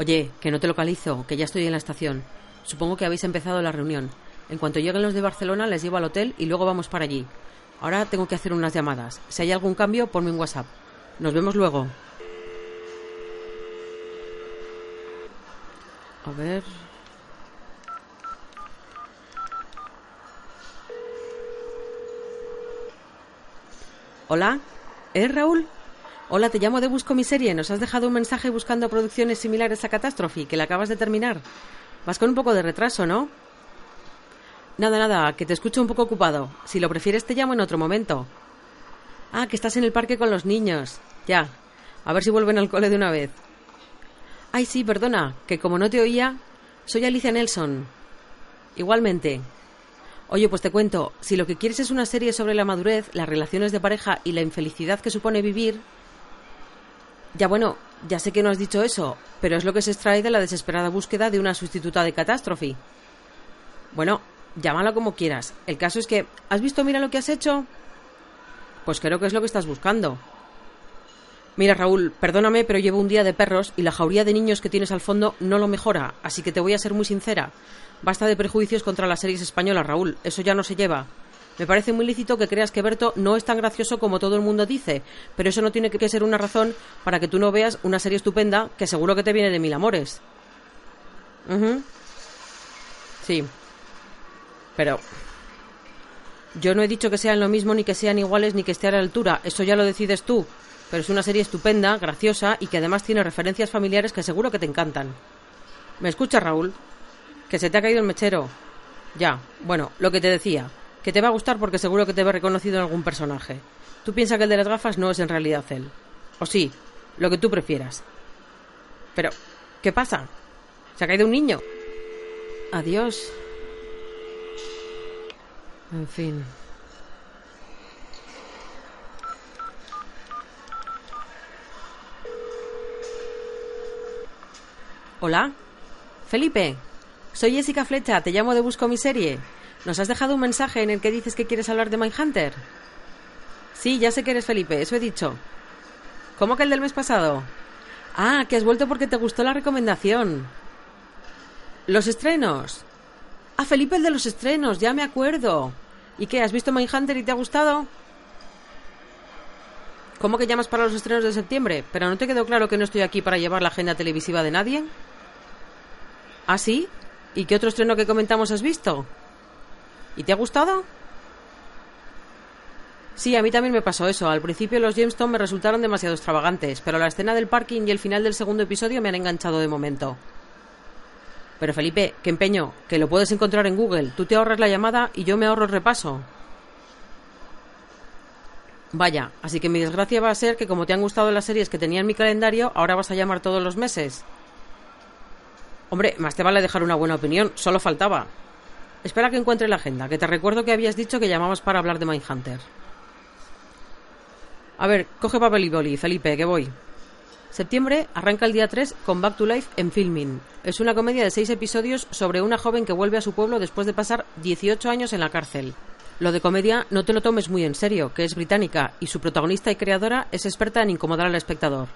Oye, que no te localizo, que ya estoy en la estación. Supongo que habéis empezado la reunión. En cuanto lleguen los de Barcelona, les llevo al hotel y luego vamos para allí. Ahora tengo que hacer unas llamadas. Si hay algún cambio, ponme un WhatsApp. Nos vemos luego. A ver. Hola, ¿es Raúl? Hola, te llamo de Busco mi serie. Nos has dejado un mensaje buscando producciones similares a Catástrofe, que la acabas de terminar. Vas con un poco de retraso, ¿no? Nada, nada, que te escucho un poco ocupado. Si lo prefieres te llamo en otro momento. Ah, que estás en el parque con los niños. Ya. A ver si vuelven al cole de una vez. Ay, sí, perdona, que como no te oía, soy Alicia Nelson. Igualmente. Oye, pues te cuento, si lo que quieres es una serie sobre la madurez, las relaciones de pareja y la infelicidad que supone vivir... Ya bueno, ya sé que no has dicho eso, pero es lo que se extrae de la desesperada búsqueda de una sustituta de catástrofe. Bueno, llámalo como quieras. El caso es que... ¿Has visto mira lo que has hecho? Pues creo que es lo que estás buscando. Mira, Raúl, perdóname, pero llevo un día de perros y la jauría de niños que tienes al fondo no lo mejora, así que te voy a ser muy sincera. Basta de prejuicios contra las series españolas, Raúl, eso ya no se lleva. Me parece muy lícito que creas que Berto no es tan gracioso como todo el mundo dice, pero eso no tiene que ser una razón para que tú no veas una serie estupenda que seguro que te viene de mil amores. Sí. Pero... Yo no he dicho que sean lo mismo, ni que sean iguales, ni que esté a la altura. Eso ya lo decides tú pero es una serie estupenda, graciosa y que además tiene referencias familiares que seguro que te encantan. ¿Me escuchas, Raúl? Que se te ha caído el mechero. Ya, bueno, lo que te decía, que te va a gustar porque seguro que te ve reconocido en algún personaje. Tú piensas que el de las gafas no es en realidad él. O sí, lo que tú prefieras. Pero, ¿qué pasa? ¿Se ha caído un niño? Adiós. En fin. Hola. Felipe. Soy Jessica Flecha, te llamo de Busco mi serie. ¿Nos has dejado un mensaje en el que dices que quieres hablar de Mindhunter? Sí, ya sé que eres Felipe, eso he dicho. ¿Cómo que el del mes pasado? Ah, que has vuelto porque te gustó la recomendación. ¿Los estrenos? Ah, Felipe, el de los estrenos, ya me acuerdo. ¿Y qué? ¿Has visto Mindhunter y te ha gustado? ¿Cómo que llamas para los estrenos de septiembre? ¿Pero no te quedó claro que no estoy aquí para llevar la agenda televisiva de nadie? ¿Ah, sí? ¿Y qué otro estreno que comentamos has visto? ¿Y te ha gustado? Sí, a mí también me pasó eso. Al principio los Jamestown me resultaron demasiado extravagantes, pero la escena del parking y el final del segundo episodio me han enganchado de momento. Pero Felipe, qué empeño, que lo puedes encontrar en Google. Tú te ahorras la llamada y yo me ahorro el repaso. Vaya, así que mi desgracia va a ser que como te han gustado las series que tenía en mi calendario, ahora vas a llamar todos los meses. Hombre, más te vale dejar una buena opinión, solo faltaba. Espera que encuentre la agenda, que te recuerdo que habías dicho que llamabas para hablar de Mindhunter. A ver, coge papel y boli, Felipe, que voy. Septiembre arranca el día 3 con Back to Life en Filming. Es una comedia de seis episodios sobre una joven que vuelve a su pueblo después de pasar 18 años en la cárcel. Lo de comedia no te lo tomes muy en serio, que es británica y su protagonista y creadora es experta en incomodar al espectador.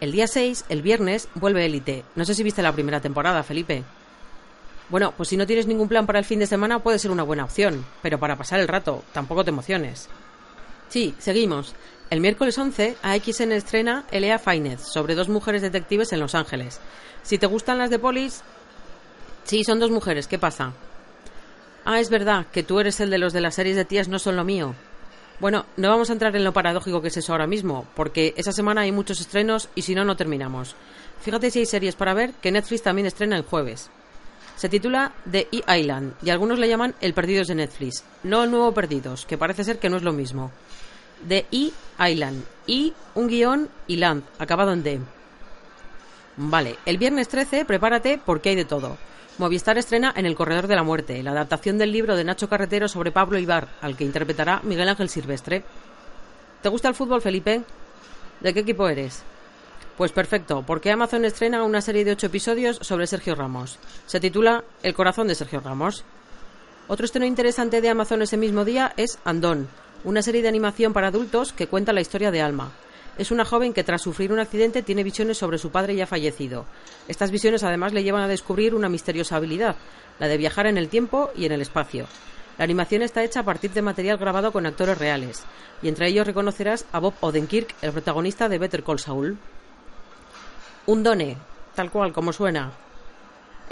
El día 6, el viernes, vuelve Élite. No sé si viste la primera temporada, Felipe. Bueno, pues si no tienes ningún plan para el fin de semana puede ser una buena opción, pero para pasar el rato, tampoco te emociones. Sí, seguimos. El miércoles 11, AXN estrena Elea Fainez, sobre dos mujeres detectives en Los Ángeles. Si te gustan las de Polis... Sí, son dos mujeres, ¿qué pasa? Ah, es verdad, que tú eres el de los de las series de tías no son lo mío. Bueno, no vamos a entrar en lo paradójico que es eso ahora mismo, porque esa semana hay muchos estrenos y si no, no terminamos. Fíjate si hay series para ver que Netflix también estrena el jueves. Se titula The E Island y algunos le llaman El Perdidos de Netflix, no el nuevo Perdidos, que parece ser que no es lo mismo. de I Island. I, un guion y land, acabado en D. Vale, el viernes 13 prepárate porque hay de todo. Movistar estrena En el Corredor de la Muerte, la adaptación del libro de Nacho Carretero sobre Pablo Ibar, al que interpretará Miguel Ángel Silvestre. ¿Te gusta el fútbol, Felipe? ¿De qué equipo eres? Pues perfecto, porque Amazon estrena una serie de ocho episodios sobre Sergio Ramos. Se titula El corazón de Sergio Ramos. Otro estreno interesante de Amazon ese mismo día es Andón, una serie de animación para adultos que cuenta la historia de Alma, es una joven que tras sufrir un accidente tiene visiones sobre su padre ya fallecido. Estas visiones además le llevan a descubrir una misteriosa habilidad, la de viajar en el tiempo y en el espacio. La animación está hecha a partir de material grabado con actores reales, y entre ellos reconocerás a Bob Odenkirk, el protagonista de Better Call Saul. Un done, tal cual como suena,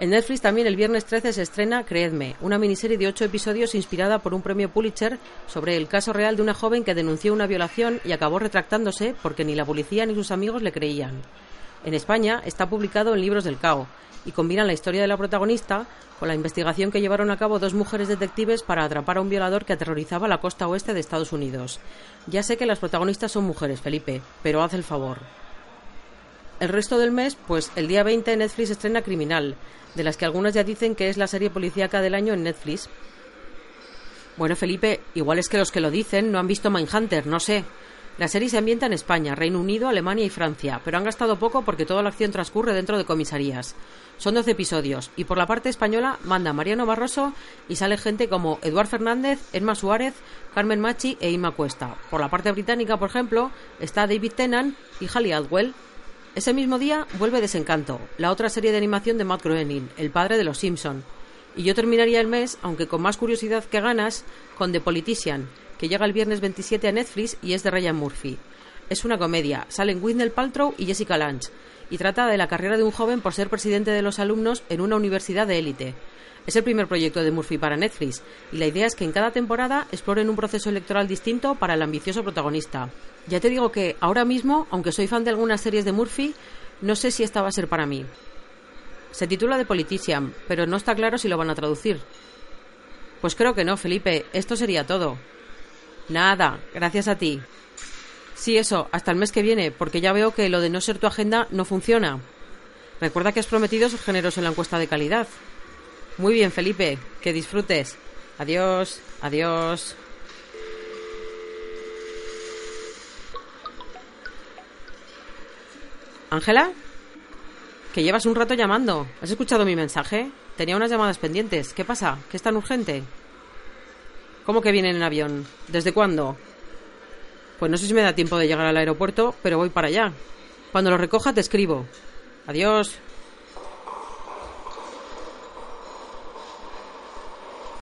en Netflix también el viernes 13 se estrena Creedme, una miniserie de ocho episodios inspirada por un premio Pulitzer sobre el caso real de una joven que denunció una violación y acabó retractándose porque ni la policía ni sus amigos le creían. En España está publicado en Libros del Cao y combina la historia de la protagonista con la investigación que llevaron a cabo dos mujeres detectives para atrapar a un violador que aterrorizaba la costa oeste de Estados Unidos. Ya sé que las protagonistas son mujeres, Felipe, pero haz el favor. El resto del mes, pues el día 20 Netflix estrena Criminal, de las que algunas ya dicen que es la serie policíaca del año en Netflix. Bueno, Felipe, igual es que los que lo dicen no han visto Mindhunter, no sé. La serie se ambienta en España, Reino Unido, Alemania y Francia, pero han gastado poco porque toda la acción transcurre dentro de comisarías. Son 12 episodios y por la parte española manda Mariano Barroso y sale gente como Eduard Fernández, Emma Suárez, Carmen Machi e Inma Cuesta. Por la parte británica, por ejemplo, está David Tennant y Halle Aldwell. Ese mismo día vuelve Desencanto, la otra serie de animación de Matt Groening, el padre de los Simpson. Y yo terminaría el mes, aunque con más curiosidad que ganas, con The Politician, que llega el viernes 27 a Netflix y es de Ryan Murphy. Es una comedia, salen Whitney Paltrow y Jessica Lange, y trata de la carrera de un joven por ser presidente de los alumnos en una universidad de élite. Es el primer proyecto de Murphy para Netflix, y la idea es que en cada temporada exploren un proceso electoral distinto para el ambicioso protagonista. Ya te digo que ahora mismo, aunque soy fan de algunas series de Murphy, no sé si esta va a ser para mí. Se titula The Politician, pero no está claro si lo van a traducir. Pues creo que no, Felipe. Esto sería todo. Nada, gracias a ti. Sí, eso, hasta el mes que viene, porque ya veo que lo de no ser tu agenda no funciona. Recuerda que has prometido ser generoso en la encuesta de calidad. Muy bien, Felipe, que disfrutes. Adiós, adiós. Ángela, que llevas un rato llamando. ¿Has escuchado mi mensaje? Tenía unas llamadas pendientes. ¿Qué pasa? ¿Qué es tan urgente? ¿Cómo que vienen en avión? ¿Desde cuándo? Pues no sé si me da tiempo de llegar al aeropuerto, pero voy para allá. Cuando lo recoja te escribo. Adiós.